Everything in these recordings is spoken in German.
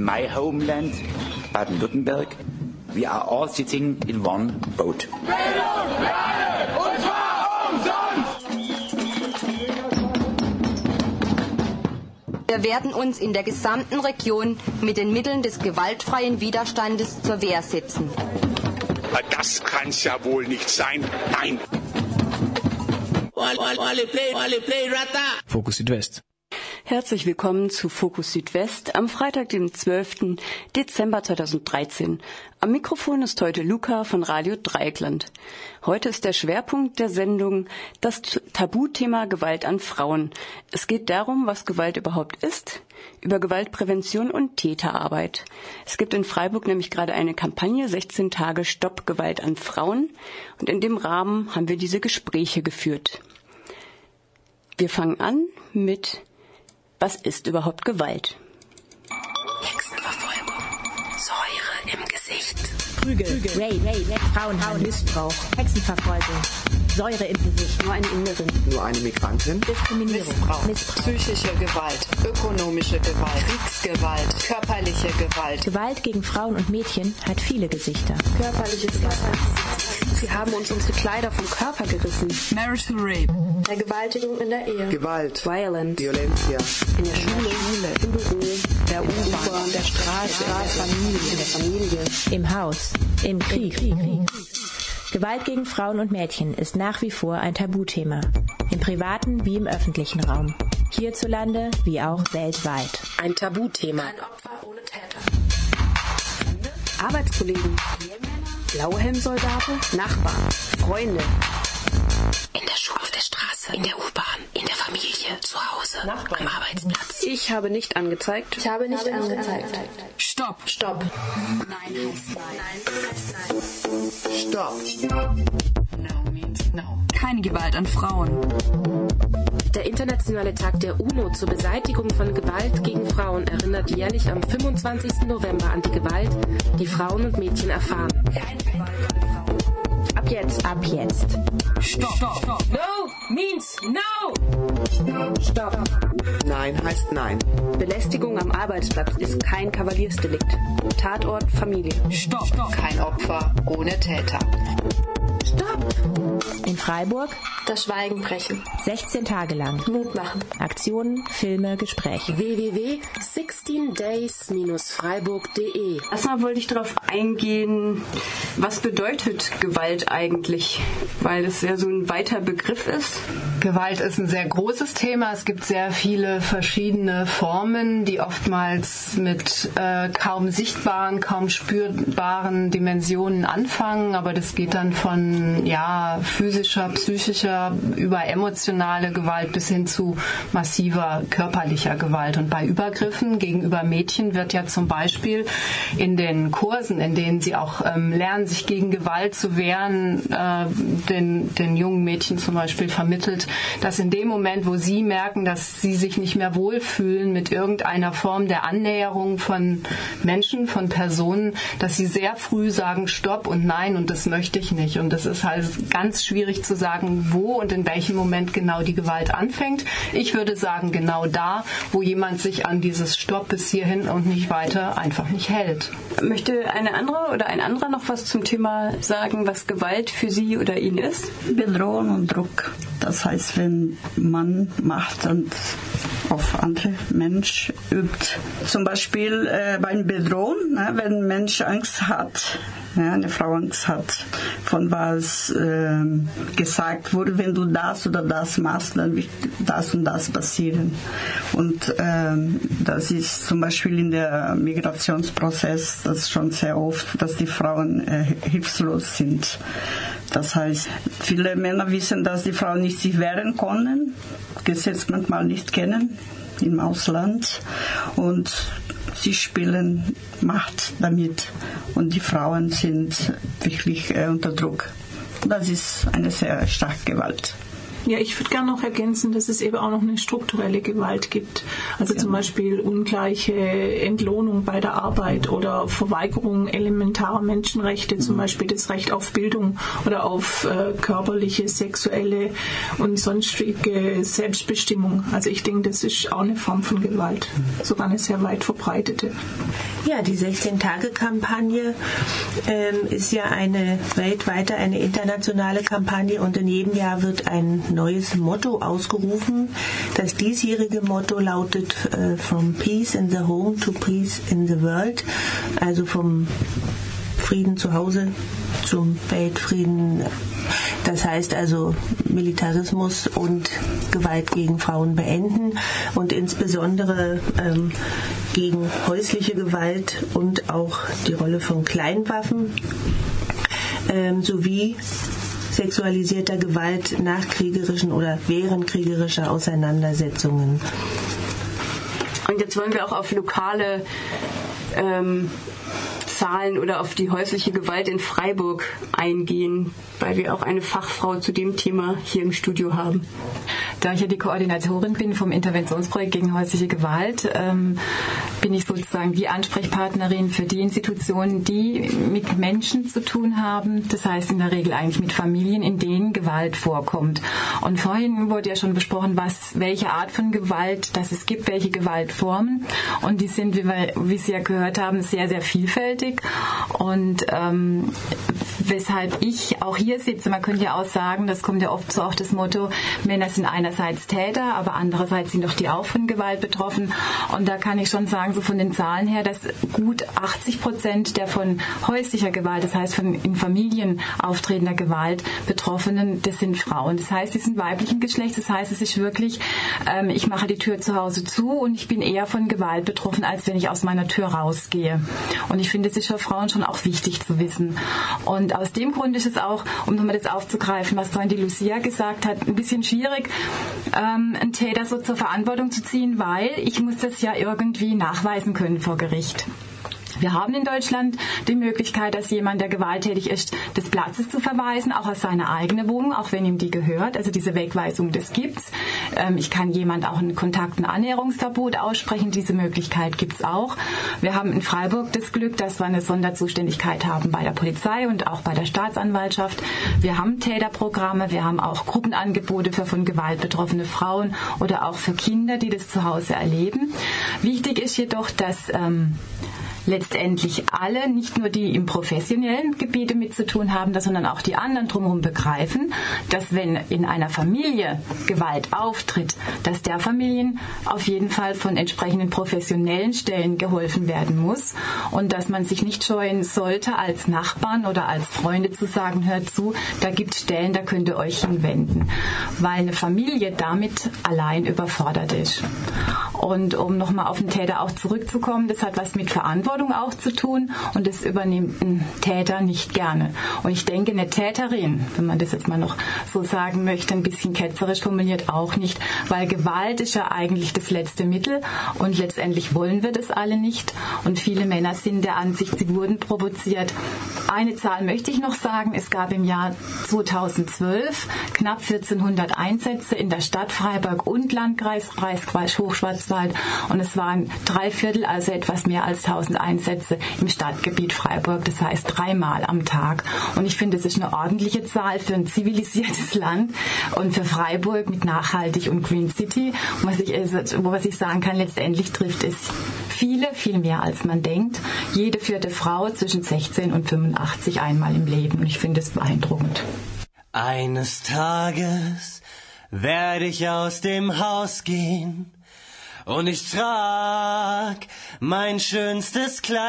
in my homeland, Baden-Württemberg, we are all sitting in one boat. Wir werden uns in der gesamten Region mit den Mitteln des gewaltfreien Widerstandes zur Wehr setzen. Das kann's ja wohl nicht sein. Nein. Fokus Südwest. Herzlich willkommen zu Fokus Südwest am Freitag, dem 12. Dezember 2013. Am Mikrofon ist heute Luca von Radio Dreieckland. Heute ist der Schwerpunkt der Sendung das Tabuthema Gewalt an Frauen. Es geht darum, was Gewalt überhaupt ist, über Gewaltprävention und Täterarbeit. Es gibt in Freiburg nämlich gerade eine Kampagne 16 Tage Stopp Gewalt an Frauen und in dem Rahmen haben wir diese Gespräche geführt. Wir fangen an mit was ist überhaupt Gewalt? Hexenverfolgung, Säure im Gesicht, Prügel, Prügel. Rape, Rape, Frauenhandel, Missbrauch, Hexenverfolgung, Säure im Gesicht, nur eine Inderin, nur eine Migrantin, Diskriminierung, Missbrauch, Missbrauch, psychische Gewalt, ökonomische Gewalt, Kriegsgewalt, körperliche Gewalt. Gewalt gegen Frauen und Mädchen hat viele Gesichter. Körperliche Gewalt. Sie haben uns unsere Kleider vom Körper gerissen. Marital Rape. Vergewaltigung in der Ehe. Gewalt. Violence. Violencia. In der Schule, Schule im Büro, der U-Bahn, der Straße, in der Familie, in der Familie. Im Haus, im Krieg. Krieg. Gewalt gegen Frauen und Mädchen ist nach wie vor ein Tabuthema. Im privaten wie im öffentlichen Raum. Hierzulande wie auch weltweit. Ein Tabuthema. Ein Opfer ohne Täter. Arbeitskollegen. Blauhelmsoldaten, Nachbarn, Freunde. In der Schule, auf der Straße, in der U-Bahn, in der Familie, zu Hause, Nachbarn. am Arbeitsplatz. Ich habe nicht angezeigt. Ich habe nicht habe angezeigt. angezeigt. Stopp. Stopp. Nein heißt nein. Nein heißt nein. Stopp. No. Keine Gewalt an Frauen. Der Internationale Tag der UNO zur Beseitigung von Gewalt gegen Frauen erinnert jährlich am 25. November an die Gewalt, die Frauen und Mädchen erfahren. Ab jetzt. Ab jetzt. Stopp. Stopp. No means no. Stopp. Nein heißt nein. Belästigung am Arbeitsplatz ist kein Kavaliersdelikt. Tatort Familie. Stopp. Stopp. Kein Opfer ohne Täter. Stopp. In Freiburg das Schweigen brechen. 16 Tage lang. Mut machen. Aktionen, Filme, Gespräche. www.16days-freiburg.de Erstmal wollte ich darauf eingehen, was bedeutet Gewalt eigentlich? Weil es ja so ein weiter Begriff ist. Gewalt ist ein sehr großes Thema. Es gibt sehr viele verschiedene Formen, die oftmals mit äh, kaum sichtbaren, kaum spürbaren Dimensionen anfangen. Aber das geht dann von ja, physischer, psychischer über emotionale Gewalt bis hin zu massiver körperlicher Gewalt. Und bei Übergriffen gegenüber Mädchen wird ja zum Beispiel in den Kursen, in denen sie auch ähm, lernen, sich gegen Gewalt zu wehren, äh, den, den jungen Mädchen zum Beispiel vermittelt, dass in dem Moment, wo sie merken, dass sie sich nicht mehr wohlfühlen mit irgendeiner Form der Annäherung von Menschen, von Personen, dass sie sehr früh sagen Stopp und Nein und das möchte ich nicht. Und das ist halt ganz schwierig zu sagen, wo und in welchem Moment genau die Gewalt anfängt. Ich würde sagen, genau da, wo jemand sich an dieses Stopp bis hierhin und nicht weiter einfach nicht hält. Möchte eine andere oder ein anderer noch was zum Thema sagen, was Gewalt für sie oder ihn ist? Bedrohung und Druck. Das heißt, wenn man Macht und auf andere Mensch übt. Zum Beispiel äh, beim Bedrohen, ne, wenn ein Mensch Angst hat, ja, eine Frau Angst hat, von was äh, gesagt wurde, wenn du das oder das machst, dann wird das und das passieren. Und ähm, das ist zum Beispiel in der Migrationsprozess, das schon sehr oft, dass die Frauen äh, hilflos sind. Das heißt, viele Männer wissen, dass die Frauen nicht sich wehren können, Gesetz manchmal nicht kennen im Ausland und sie spielen Macht damit und die Frauen sind wirklich äh, unter Druck. Das ist eine sehr starke Gewalt. Ja, ich würde gerne noch ergänzen, dass es eben auch noch eine strukturelle Gewalt gibt. Also zum Beispiel ungleiche Entlohnung bei der Arbeit oder Verweigerung elementarer Menschenrechte, zum Beispiel das Recht auf Bildung oder auf äh, körperliche, sexuelle und sonstige Selbstbestimmung. Also ich denke, das ist auch eine Form von Gewalt, sogar eine sehr weit verbreitete. Ja, die 16-Tage-Kampagne ähm, ist ja eine weltweite, eine internationale Kampagne und in jedem Jahr wird ein neues Motto ausgerufen. Das diesjährige Motto lautet äh, From Peace in the Home to Peace in the World, also vom Frieden zu Hause zum Weltfrieden. Das heißt also Militarismus und Gewalt gegen Frauen beenden und insbesondere ähm, gegen häusliche Gewalt und auch die Rolle von Kleinwaffen ähm, sowie sexualisierter Gewalt nach kriegerischen oder während kriegerischer Auseinandersetzungen. Und jetzt wollen wir auch auf lokale ähm, Zahlen oder auf die häusliche Gewalt in Freiburg eingehen, weil wir auch eine Fachfrau zu dem Thema hier im Studio haben. Da ich ja die Koordinatorin bin vom Interventionsprojekt gegen häusliche Gewalt, ähm, bin ich sozusagen die Ansprechpartnerin für die Institutionen, die mit Menschen zu tun haben. Das heißt in der Regel eigentlich mit Familien, in denen Gewalt vorkommt. Und vorhin wurde ja schon besprochen, was, welche Art von Gewalt das es gibt, welche Gewaltformen. Und die sind, wie, wir, wie Sie ja gehört haben, sehr, sehr vielfältig. Und ähm, weshalb ich auch hier sitze, man könnte ja auch sagen, das kommt ja oft so auch das Motto, Männer sind einerseits Täter, aber andererseits sind doch die auch von Gewalt betroffen. Und da kann ich schon sagen, so von den Zahlen her, dass gut 80 Prozent der von häuslicher Gewalt, das heißt von in Familien auftretender Gewalt Betroffenen, das sind Frauen. Das heißt, sie sind weiblichen Geschlechts. Das heißt, es ist wirklich, ähm, ich mache die Tür zu Hause zu und ich bin eher von Gewalt betroffen, als wenn ich aus meiner Tür rausgehe. Und ich finde, es ist für Frauen schon auch wichtig zu wissen. Und aus dem Grund ist es auch, um nochmal das aufzugreifen, was vorhin die Lucia gesagt hat, ein bisschen schwierig, ähm, einen Täter so zur Verantwortung zu ziehen, weil ich muss das ja irgendwie nachweisen können vor Gericht. Wir haben in Deutschland die Möglichkeit, dass jemand, der gewalttätig ist, des Platzes zu verweisen, auch aus seiner eigenen Wohnung, auch wenn ihm die gehört. Also diese Wegweisung, das gibt's. Ähm, ich kann jemand auch einen Kontakt- und Annäherungsverbot aussprechen. Diese Möglichkeit gibt's auch. Wir haben in Freiburg das Glück, dass wir eine Sonderzuständigkeit haben bei der Polizei und auch bei der Staatsanwaltschaft. Wir haben Täterprogramme, wir haben auch Gruppenangebote für von Gewalt betroffene Frauen oder auch für Kinder, die das zu Hause erleben. Wichtig ist jedoch, dass ähm, letztendlich alle, nicht nur die im professionellen Gebiete mit zu tun haben, sondern auch die anderen drumherum begreifen, dass wenn in einer Familie Gewalt auftritt, dass der Familien auf jeden Fall von entsprechenden professionellen Stellen geholfen werden muss und dass man sich nicht scheuen sollte, als Nachbarn oder als Freunde zu sagen, hört zu, da gibt es Stellen, da könnt ihr euch hinwenden, weil eine Familie damit allein überfordert ist. Und um nochmal auf den Täter auch zurückzukommen, das hat was mit Verantwortung auch zu tun und das übernimmt ein Täter nicht gerne. Und ich denke, eine Täterin, wenn man das jetzt mal noch so sagen möchte, ein bisschen ketzerisch formuliert, auch nicht, weil Gewalt ist ja eigentlich das letzte Mittel und letztendlich wollen wir das alle nicht. Und viele Männer sind der Ansicht, sie wurden provoziert. Eine Zahl möchte ich noch sagen, es gab im Jahr 2012 knapp 1400 Einsätze in der Stadt Freiburg und Landkreis Hochschwarzwald und es waren drei Viertel, also etwas mehr als 1000 Einsätze im Stadtgebiet Freiburg, das heißt dreimal am Tag. Und ich finde, das ist eine ordentliche Zahl für ein zivilisiertes Land und für Freiburg mit nachhaltig und Green City. Und was ich, was ich sagen kann, letztendlich trifft es viele, viel mehr als man denkt. Jede vierte Frau zwischen 16 und 85 einmal im Leben. Und ich finde es beeindruckend. Eines Tages werde ich aus dem Haus gehen und ich trag mein schönstes Kleid.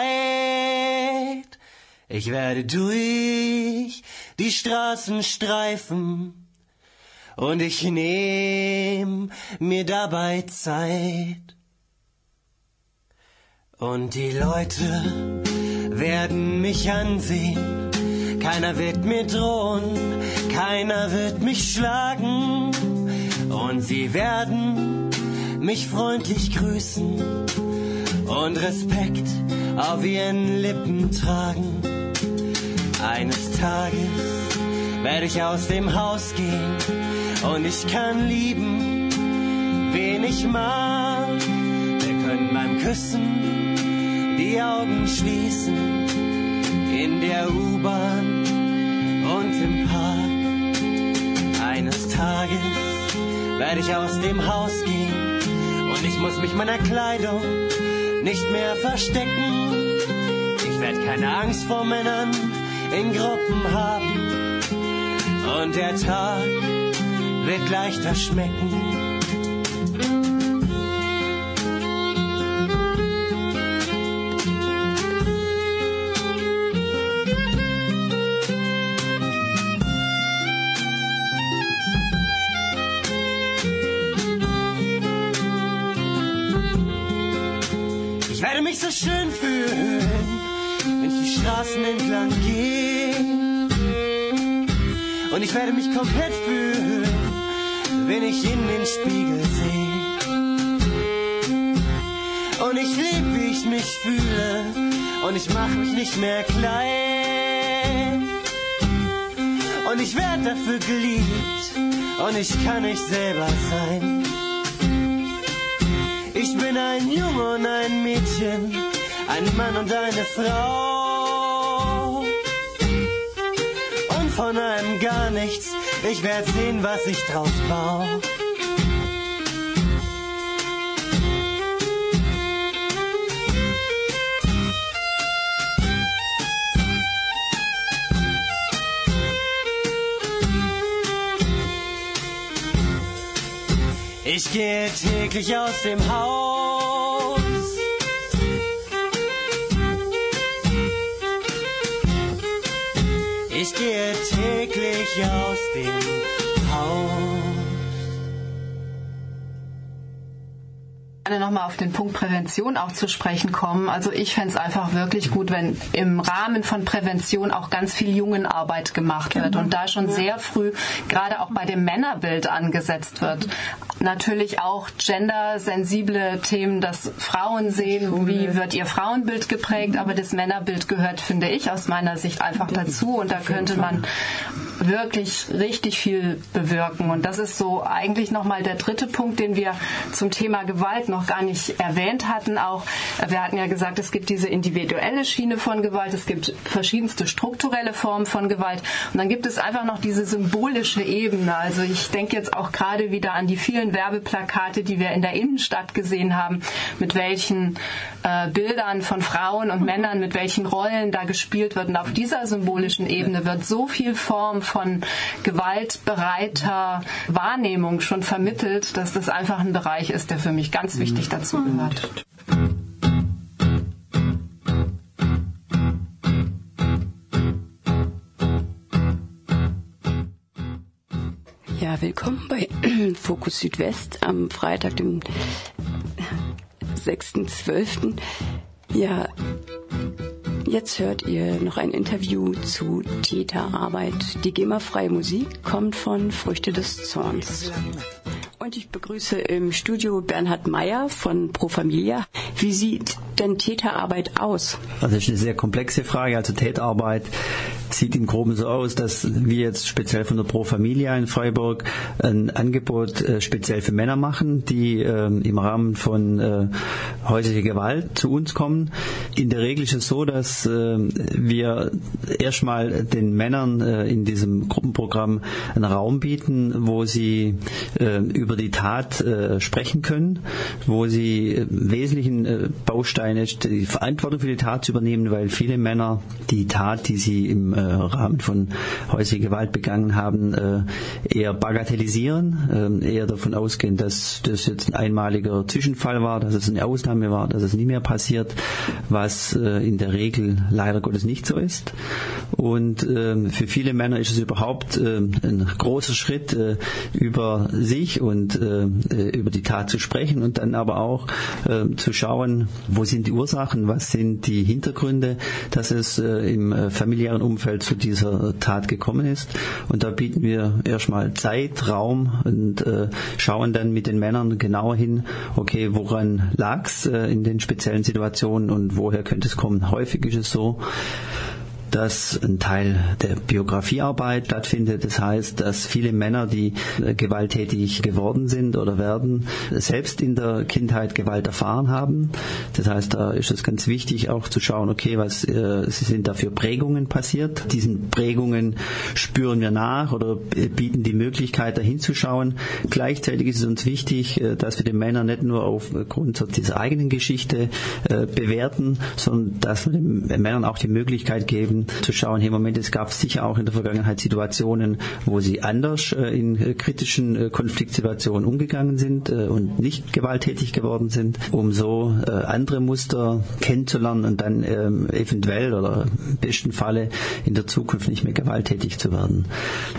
Ich werde durch die Straßen streifen und ich nehm mir dabei Zeit. Und die Leute werden mich ansehen, keiner wird mir drohen, keiner wird mich schlagen und sie werden mich freundlich grüßen und Respekt auf ihren Lippen tragen. Eines Tages werde ich aus dem Haus gehen und ich kann lieben, wen ich mag. Wir können beim Küssen die Augen schließen, in der U-Bahn und im Park. Eines Tages werde ich aus dem Haus gehen und ich muss mich meiner Kleidung nicht mehr verstecken. Ich werde keine Angst vor Männern in Gruppen haben und der Tag wird leichter schmecken. Werde mich so schön fühlen, wenn ich die Straßen entlang gehe. Und ich werde mich komplett fühlen, wenn ich in den Spiegel sehe. Und ich lieb, wie ich mich fühle, und ich mach mich nicht mehr klein. Und ich werd dafür geliebt, und ich kann nicht selber sein. Bin ein Junge und ein Mädchen, ein Mann und eine Frau. Und von einem gar nichts, ich werd sehen, was ich draus baue. Ich gehe täglich aus dem Haus. Täglich aus dem Haus. gerne nochmal auf den Punkt Prävention auch zu sprechen kommen. Also ich fände es einfach wirklich gut, wenn im Rahmen von Prävention auch ganz viel Jungenarbeit gemacht wird und da schon sehr früh gerade auch bei dem Männerbild angesetzt wird. Natürlich auch gendersensible Themen, dass Frauen sehen, wie wird ihr Frauenbild geprägt, aber das Männerbild gehört, finde ich, aus meiner Sicht einfach dazu und da könnte man wirklich richtig viel bewirken. Und das ist so eigentlich nochmal der dritte Punkt, den wir zum Thema Gewalt noch gar nicht erwähnt hatten. Auch wir hatten ja gesagt, es gibt diese individuelle Schiene von Gewalt, es gibt verschiedenste strukturelle Formen von Gewalt und dann gibt es einfach noch diese symbolische Ebene. Also ich denke jetzt auch gerade wieder an die vielen Werbeplakate, die wir in der Innenstadt gesehen haben, mit welchen äh, Bildern von Frauen und Männern, mit welchen Rollen da gespielt wird. Und auf dieser symbolischen Ebene wird so viel Form von gewaltbereiter Wahrnehmung schon vermittelt, dass das einfach ein Bereich ist, der für mich ganz wichtig dazu gehört. Ja, willkommen bei Fokus Südwest am Freitag, dem 6.12. Ja, jetzt hört ihr noch ein Interview zu Täterarbeit. Die GEMA-freie Musik kommt von Früchte des Zorns. Und ich begrüße im Studio Bernhard Meyer von Pro Familia. Wie sieht denn Täterarbeit aus? Also das ist eine sehr komplexe Frage. Also Täterarbeit sieht im Groben so aus, dass wir jetzt speziell von der Pro Familia in Freiburg ein Angebot äh, speziell für Männer machen, die äh, im Rahmen von äh, häuslicher Gewalt zu uns kommen. In der Regel ist es so, dass äh, wir erstmal den Männern äh, in diesem Gruppenprogramm einen Raum bieten, wo sie äh, über die Tat sprechen können, wo sie wesentlichen Baustein ist, die Verantwortung für die Tat zu übernehmen, weil viele Männer die Tat, die sie im Rahmen von häuslicher Gewalt begangen haben, eher bagatellisieren, eher davon ausgehen, dass das jetzt ein einmaliger Zwischenfall war, dass es eine Ausnahme war, dass es nie mehr passiert, was in der Regel leider Gottes nicht so ist. Und für viele Männer ist es überhaupt ein großer Schritt über sich und über die Tat zu sprechen und dann aber auch zu schauen, wo sind die Ursachen, was sind die Hintergründe, dass es im familiären Umfeld zu dieser Tat gekommen ist. Und da bieten wir erstmal Zeit, Raum und schauen dann mit den Männern genauer hin, okay, woran lag es in den speziellen Situationen und woher könnte es kommen. Häufig ist es so, dass ein Teil der Biografiearbeit stattfindet. Das heißt, dass viele Männer, die gewalttätig geworden sind oder werden, selbst in der Kindheit Gewalt erfahren haben. Das heißt, da ist es ganz wichtig auch zu schauen, okay, was äh, sind da für Prägungen passiert. Diesen Prägungen spüren wir nach oder bieten die Möglichkeit, da hinzuschauen. Gleichzeitig ist es uns wichtig, äh, dass wir den Männern nicht nur aufgrund dieser eigenen Geschichte äh, bewerten, sondern dass wir den Männern auch die Möglichkeit geben, zu schauen, hey Moment, es gab sicher auch in der Vergangenheit Situationen, wo sie anders äh, in kritischen Konfliktsituationen umgegangen sind und nicht gewalttätig geworden sind, um so andere Muster kennenzulernen und dann ähm, eventuell oder im besten Falle in der Zukunft nicht mehr gewalttätig zu werden.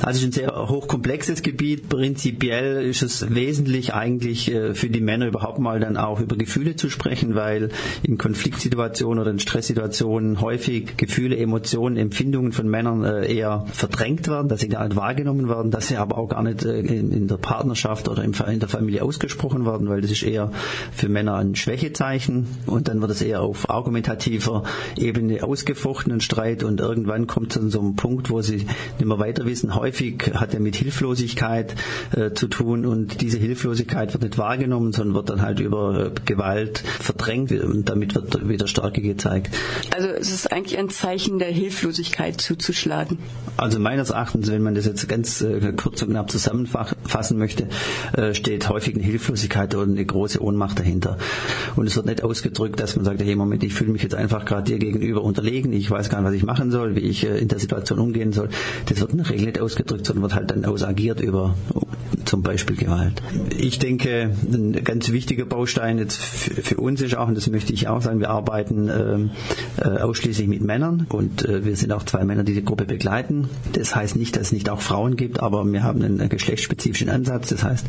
Also es ist ein sehr hochkomplexes Gebiet. Prinzipiell ist es wesentlich eigentlich für die Männer überhaupt mal dann auch über Gefühle zu sprechen, weil in Konfliktsituationen oder in Stresssituationen häufig Gefühle, Emotionen, Empfindungen von Männern äh, eher verdrängt werden, dass sie gar nicht wahrgenommen werden, dass sie aber auch gar nicht äh, in der Partnerschaft oder in der Familie ausgesprochen werden, weil das ist eher für Männer ein Schwächezeichen und dann wird es eher auf argumentativer Ebene ausgefochten, ein Streit und irgendwann kommt es an so einem Punkt, wo sie nicht mehr weiter wissen. Häufig hat er mit Hilflosigkeit äh, zu tun und diese Hilflosigkeit wird nicht wahrgenommen, sondern wird dann halt über Gewalt verdrängt und damit wird wieder Stärke gezeigt. Also es ist eigentlich ein Zeichen der Hilflosigkeit zuzuschlagen. Also meines Erachtens, wenn man das jetzt ganz äh, kurz und knapp zusammenfassen möchte, äh, steht häufig eine Hilflosigkeit und eine große Ohnmacht dahinter. Und es wird nicht ausgedrückt, dass man sagt, hey Moment, ich fühle mich jetzt einfach gerade dir gegenüber unterlegen, ich weiß gar nicht, was ich machen soll, wie ich äh, in der Situation umgehen soll. Das wird in der Regel nicht ausgedrückt, sondern wird halt dann ausagiert über zum Beispiel Gewalt. Ich denke, ein ganz wichtiger Baustein jetzt für uns ist auch, und das möchte ich auch sagen, wir arbeiten ähm, äh, ausschließlich mit Männern und äh, wir sind auch zwei Männer, die die Gruppe begleiten. Das heißt nicht, dass es nicht auch Frauen gibt, aber wir haben einen, geschlechtsspezifischen Ansatz. Das heißt,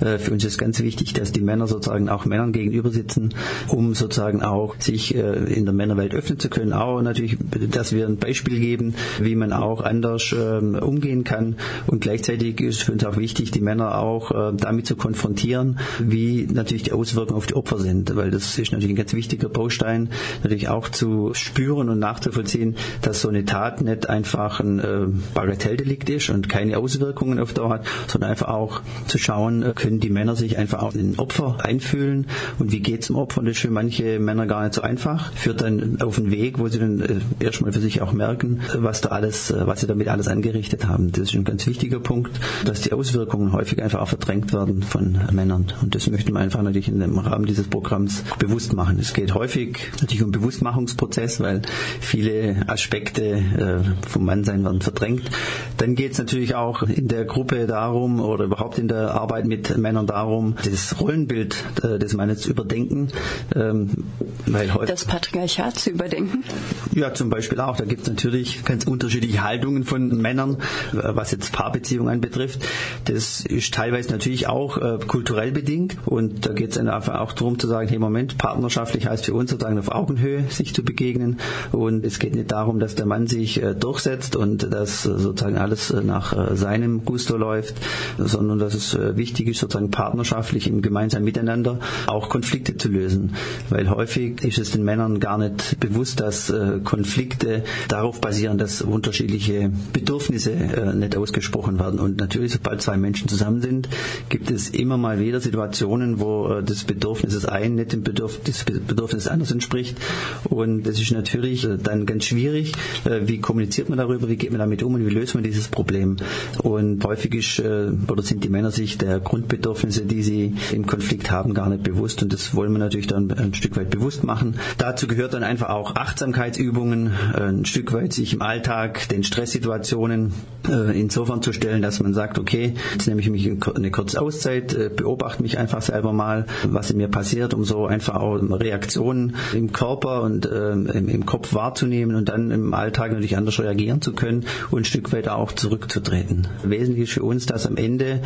äh, für uns ist ganz wichtig, dass die Männer sozusagen auch Männern gegenüber sitzen, um sozusagen auch sich äh, in der Männerwelt öffnen zu können. Auch natürlich, dass wir ein Beispiel geben, wie man auch anders ähm, umgehen kann. Und gleichzeitig ist für uns auch wichtig, die Männer auch äh, damit zu konfrontieren, wie natürlich die Auswirkungen auf die Opfer sind, weil das ist natürlich ein ganz wichtiger Baustein, natürlich auch zu spüren und nachzuvollziehen, dass so eine Tat nicht einfach ein äh, Bagatelldelikt ist und keine Auswirkungen auf Dauer hat, sondern einfach auch zu schauen, äh, können die Männer sich einfach auch in den Opfer einfühlen und wie geht es dem Opfer? Und das ist für manche Männer gar nicht so einfach, führt dann auf einen Weg, wo sie dann äh, erstmal für sich auch merken, was da alles, äh, was sie damit alles angerichtet haben. Das ist ein ganz wichtiger Punkt, dass die Auswirkungen häufig einfach auch verdrängt werden von Männern. Und das möchten wir einfach natürlich in dem Rahmen dieses Programms bewusst machen. Es geht häufig natürlich um Bewusstmachungsprozess, weil viele Aspekte äh, vom Mannsein werden verdrängt. Dann geht es natürlich auch in der Gruppe darum oder überhaupt in der Arbeit mit Männern darum, das Rollenbild äh, des Mannes zu überdenken. Ähm, weil das Patriarchat zu überdenken? Ja, zum Beispiel auch. Da gibt es natürlich ganz unterschiedliche Haltungen von Männern, was jetzt Paarbeziehungen anbetrifft. Das ist teilweise natürlich auch äh, kulturell bedingt und da geht es einfach auch darum zu sagen, hey Moment, partnerschaftlich heißt für uns sozusagen auf Augenhöhe sich zu begegnen und es geht nicht darum, dass der Mann sich äh, durchsetzt und dass äh, sozusagen alles äh, nach seinem Gusto läuft, sondern dass es wichtig ist, sozusagen partnerschaftlich im gemeinsamen Miteinander auch Konflikte zu lösen, weil häufig ist es den Männern gar nicht bewusst, dass Konflikte darauf basieren, dass unterschiedliche Bedürfnisse nicht ausgesprochen werden und natürlich, sobald zwei Menschen zusammen sind, gibt es immer mal wieder Situationen, wo das Bedürfnis des einen nicht dem Bedürfnis des anderen entspricht und das ist natürlich dann ganz schwierig. Wie kommuniziert man darüber? Wie geht man damit um und wie löst man dieses Problem? Und häufig ist, oder sind die Männer sich der Grundbedürfnisse, die sie im Konflikt haben, gar nicht bewusst und das wollen wir natürlich dann ein Stück weit bewusst machen. Dazu gehört dann einfach auch Achtsamkeitsübungen, ein Stück weit sich im Alltag den Stresssituationen insofern zu stellen, dass man sagt, okay, jetzt nehme ich mich eine kurze Auszeit, beobachte mich einfach selber mal, was in mir passiert, um so einfach auch Reaktionen im Körper und ähm, im Kopf wahrzunehmen und dann im Alltag natürlich anders reagieren zu können und ein Stück weit auch zurückzutreten. Wesentlich ist für uns, dass am Ende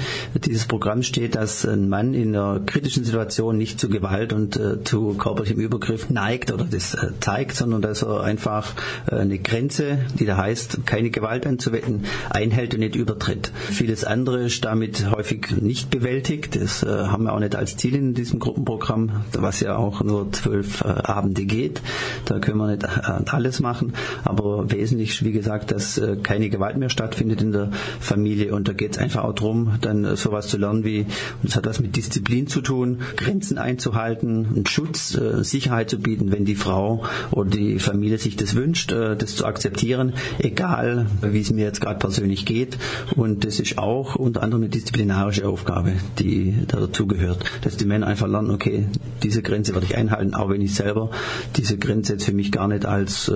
dieses Programm steht, dass ein Mann in einer kritischen Situation nicht zu Gewalt und äh, zu körperlichem Übergriff neigt oder das äh, zeigt, sondern dass er einfach äh, eine Grenze, die da heißt, keine Gewalt anzuwenden, einhält und nicht übertritt. Vieles andere ist damit häufig nicht bewältigt. Das äh, haben wir auch nicht als Ziel in diesem Gruppenprogramm, was ja auch nur zwölf äh, Abende geht. Da können wir nicht äh, alles machen. Aber wesentlich, wie gesagt, dass äh, keine Gewalt mehr stattfindet in der Familie. Und da geht es einfach auch darum, dann äh, sowas zu lernen wie, und es hat was mit Disziplin zu tun, Grenzen einzuhalten, einen Schutz, äh, Sicherheit zu bieten, wenn die Frau oder die Familie sich das wünscht, das zu akzeptieren, egal wie es mir jetzt gerade persönlich geht. Und das ist auch unter anderem eine disziplinarische Aufgabe, die dazu gehört, dass die Männer einfach lernen, okay, diese Grenze werde ich einhalten, auch wenn ich selber diese Grenze jetzt für mich gar nicht als äh,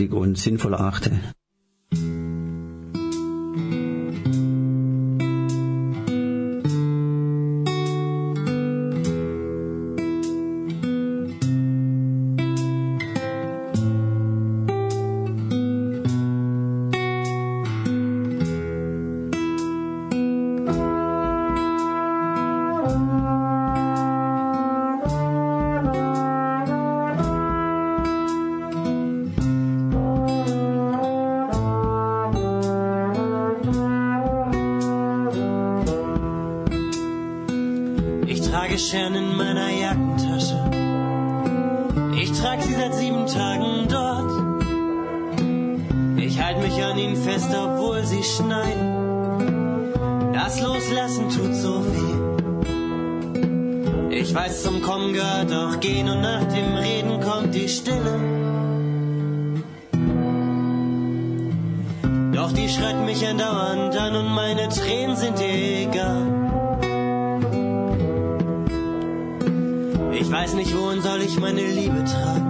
notwendig und sinnvoll erachte. Tagesscheren in meiner Jackentasche. Ich trag sie seit sieben Tagen dort. Ich halte mich an ihnen fest, obwohl sie schneiden. Das Loslassen tut so weh. Ich weiß, zum Kommen gehört auch Gehen und nach dem Reden kommt die Stille. Doch die schreit mich andauernd an und meine Tränen sind ihr egal. Millionen soll ich meine Liebe tragen?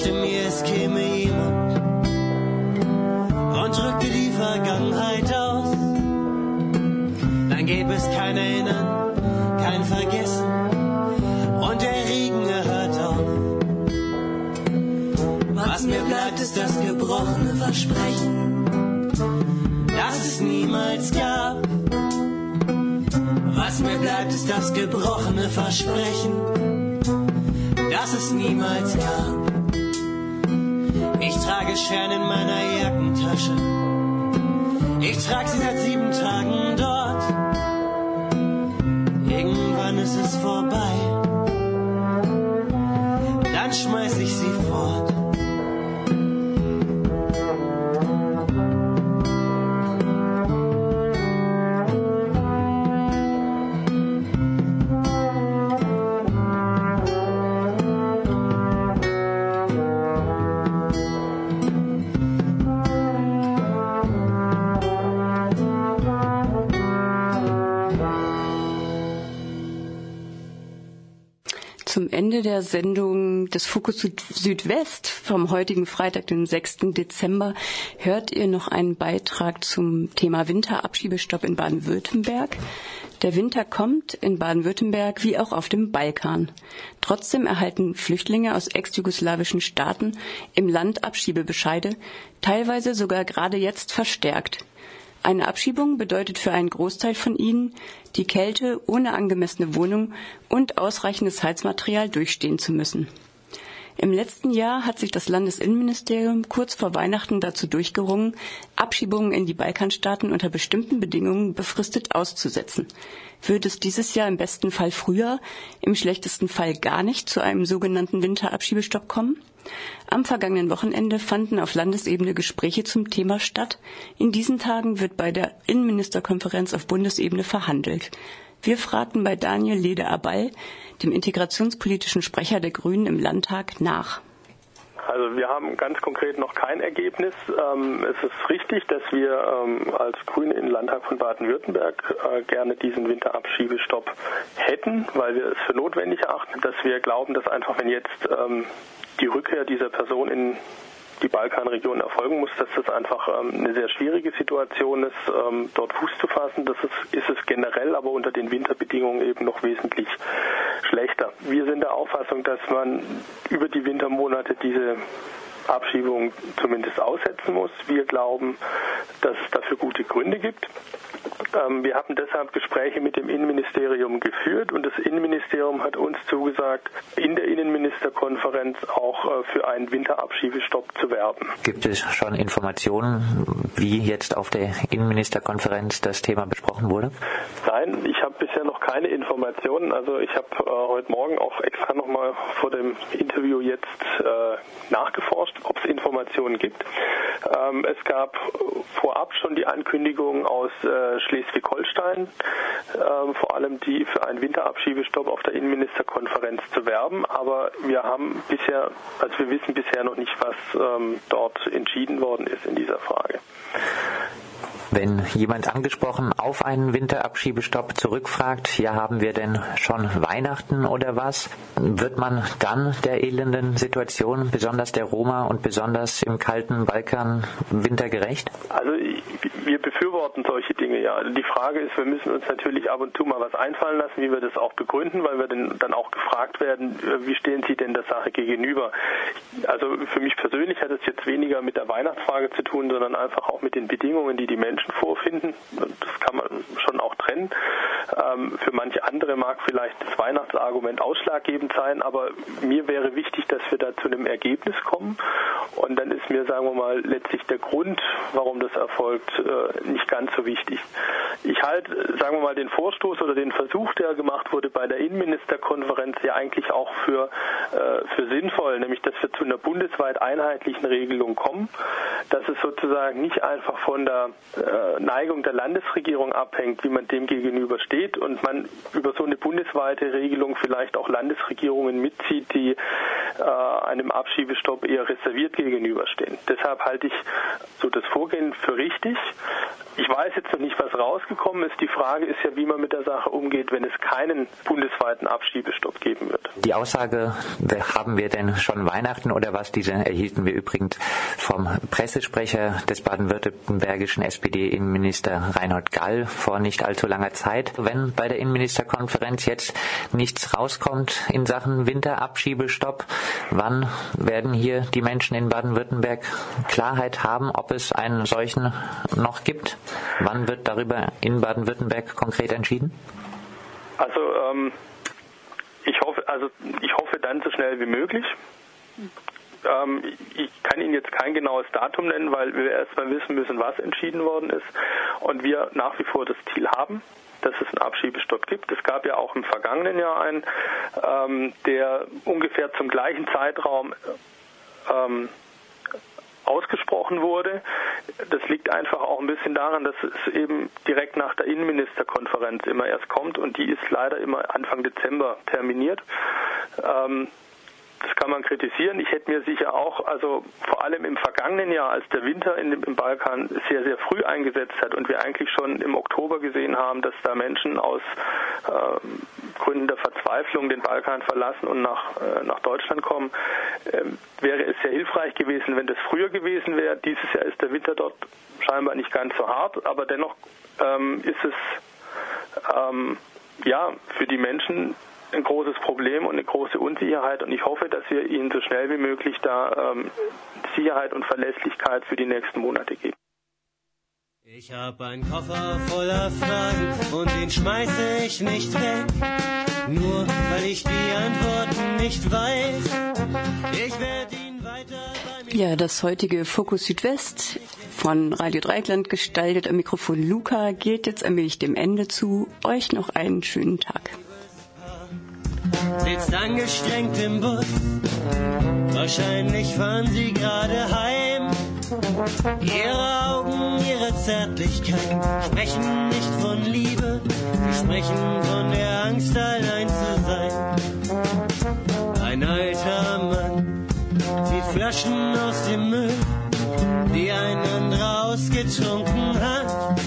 wünschte mir, es käme jemand und drückte die Vergangenheit auf gäbe es kein Erinnern, kein Vergessen und der Regen hört auf. Was mir bleibt, ist das gebrochene Versprechen, das es niemals gab. Was mir bleibt, ist das gebrochene Versprechen, das es niemals gab. Ich trage Scheren in meiner Jackentasche. Ich trage sie seit sieben Tagen Ende der Sendung des Fokus Südwest vom heutigen Freitag, den 6. Dezember, hört ihr noch einen Beitrag zum Thema Winterabschiebestopp in Baden-Württemberg. Der Winter kommt in Baden-Württemberg wie auch auf dem Balkan. Trotzdem erhalten Flüchtlinge aus ex-jugoslawischen Staaten im Land Abschiebebescheide, teilweise sogar gerade jetzt verstärkt. Eine Abschiebung bedeutet für einen Großteil von ihnen, die Kälte ohne angemessene Wohnung und ausreichendes Heizmaterial durchstehen zu müssen. Im letzten Jahr hat sich das Landesinnenministerium kurz vor Weihnachten dazu durchgerungen, Abschiebungen in die Balkanstaaten unter bestimmten Bedingungen befristet auszusetzen. Wird es dieses Jahr im besten Fall früher, im schlechtesten Fall gar nicht zu einem sogenannten Winterabschiebestopp kommen? Am vergangenen Wochenende fanden auf Landesebene Gespräche zum Thema statt. In diesen Tagen wird bei der Innenministerkonferenz auf Bundesebene verhandelt. Wir fragten bei Daniel Leder-Aball, dem integrationspolitischen Sprecher der Grünen im Landtag, nach. Also wir haben ganz konkret noch kein Ergebnis. Ähm, es ist richtig, dass wir ähm, als Grüne im Landtag von Baden-Württemberg äh, gerne diesen Winterabschiebestopp hätten, weil wir es für notwendig erachten, dass wir glauben, dass einfach wenn jetzt ähm, die Rückkehr dieser Person in die Balkanregion erfolgen muss, dass das einfach ähm, eine sehr schwierige Situation ist, ähm, dort Fuß zu fassen. Das ist, ist es generell, aber unter den Winterbedingungen eben noch wesentlich schlechter. Wir sind der Auffassung, dass man über die Wintermonate diese Abschiebung zumindest aussetzen muss. Wir glauben, dass es dafür gute Gründe gibt. Ähm, wir haben deshalb Gespräche mit dem Innenministerium geführt und das Innenministerium hat uns zugesagt, in der Innenministerkonferenz auch äh, für einen Winterabschiebestopp zu werben. Gibt es schon Informationen, wie jetzt auf der Innenministerkonferenz das Thema besprochen wurde? Nein, ich habe bisher noch keine Informationen. Also ich habe äh, heute Morgen auch extra nochmal vor dem Interview jetzt äh, nachgeforscht, ob es Informationen gibt. Ähm, es gab vorab schon die Ankündigung aus äh, Schleswig-Holstein, äh, vor allem die für einen Winterabschiebestopp auf der Innenministerkonferenz zu werben. Aber wir haben bisher, also wir wissen bisher noch nicht, was ähm, dort entschieden worden ist in dieser Frage. Wenn jemand angesprochen auf einen Winterabschiebestopp zurückfragt, ja, haben wir denn schon Weihnachten oder was? Wird man dann der elenden Situation, besonders der Roma und besonders im kalten Balkan, wintergerecht? Also wir befürworten solche Dinge, ja. Also die Frage ist, wir müssen uns natürlich ab und zu mal was einfallen lassen, wie wir das auch begründen, weil wir dann auch gefragt werden, äh, wie stehen Sie denn der Sache gegenüber? Also für mich persönlich hat es jetzt weniger mit der Weihnachtsfrage zu tun, sondern einfach auch mit den Bedingungen, die die Menschen Menschen vorfinden. Das kann man schon auch trennen. Ähm, für manche andere mag vielleicht das Weihnachtsargument ausschlaggebend sein, aber mir wäre wichtig, dass wir da zu einem Ergebnis kommen. Und dann ist mir, sagen wir mal, letztlich der Grund, warum das erfolgt, äh, nicht ganz so wichtig. Ich halte, sagen wir mal, den Vorstoß oder den Versuch, der gemacht wurde bei der Innenministerkonferenz, ja eigentlich auch für, äh, für sinnvoll, nämlich dass wir zu einer bundesweit einheitlichen Regelung kommen, dass es sozusagen nicht einfach von der äh, Neigung der Landesregierung abhängt, wie man dem gegenüber steht und man über so eine bundesweite Regelung vielleicht auch Landesregierungen mitzieht, die äh, einem Abschiebestopp eher reserviert gegenüberstehen. Deshalb halte ich so das Vorgehen für richtig. Ich weiß jetzt noch nicht, was rausgekommen ist. Die Frage ist ja, wie man mit der Sache umgeht, wenn es keinen bundesweiten Abschiebestopp geben wird. Die Aussage, haben wir denn schon Weihnachten oder was, diese erhielten wir übrigens vom Pressesprecher des baden-württembergischen SPD-Innenminister Reinhold Gall vor nicht allzu langer Zeit. Wenn bei der Innenministerkonferenz jetzt nichts rauskommt in Sachen Winterabschiebestopp, wann werden hier die Menschen in Baden-Württemberg Klarheit haben, ob es einen solchen noch gibt? Wann wird darüber in Baden-Württemberg konkret entschieden? Also ähm, ich hoffe, also ich hoffe dann so schnell wie möglich. Ähm, ich kann Ihnen jetzt kein genaues Datum nennen, weil wir erstmal wissen müssen, was entschieden worden ist und wir nach wie vor das Ziel haben, dass es einen Abschiebestopp gibt. Es gab ja auch im vergangenen Jahr einen, ähm, der ungefähr zum gleichen Zeitraum ähm, ausgesprochen wurde. Das liegt einfach auch ein bisschen daran, dass es eben direkt nach der Innenministerkonferenz immer erst kommt und die ist leider immer Anfang Dezember terminiert. Ähm, das kann man kritisieren. Ich hätte mir sicher auch, also vor allem im vergangenen Jahr, als der Winter in im Balkan sehr, sehr früh eingesetzt hat und wir eigentlich schon im Oktober gesehen haben, dass da Menschen aus äh, Gründen der Verzweiflung den Balkan verlassen und nach, äh, nach Deutschland kommen, äh, wäre es sehr hilfreich gewesen, wenn das früher gewesen wäre. Dieses Jahr ist der Winter dort scheinbar nicht ganz so hart, aber dennoch ähm, ist es ähm, ja für die Menschen ein großes Problem und eine große Unsicherheit und ich hoffe, dass wir Ihnen so schnell wie möglich da ähm, Sicherheit und Verlässlichkeit für die nächsten Monate geben. Ich hab einen Koffer voller Fragen und den schmeiße ich nicht weg, nur weil ich die Antworten nicht weiß. Ich werde ihn weiter bei mir. Ja, das heutige Fokus Südwest von Radio Dreigland gestaltet am Mikrofon Luca geht jetzt allmählich dem Ende zu. Euch noch einen schönen Tag sitzt angestrengt im Bus. Wahrscheinlich fahren sie gerade heim. Ihre Augen, ihre Zärtlichkeit sprechen nicht von Liebe, sie sprechen von der Angst, allein zu sein. Ein alter Mann zieht Flaschen aus dem Müll, die ein anderer ausgetrunken hat.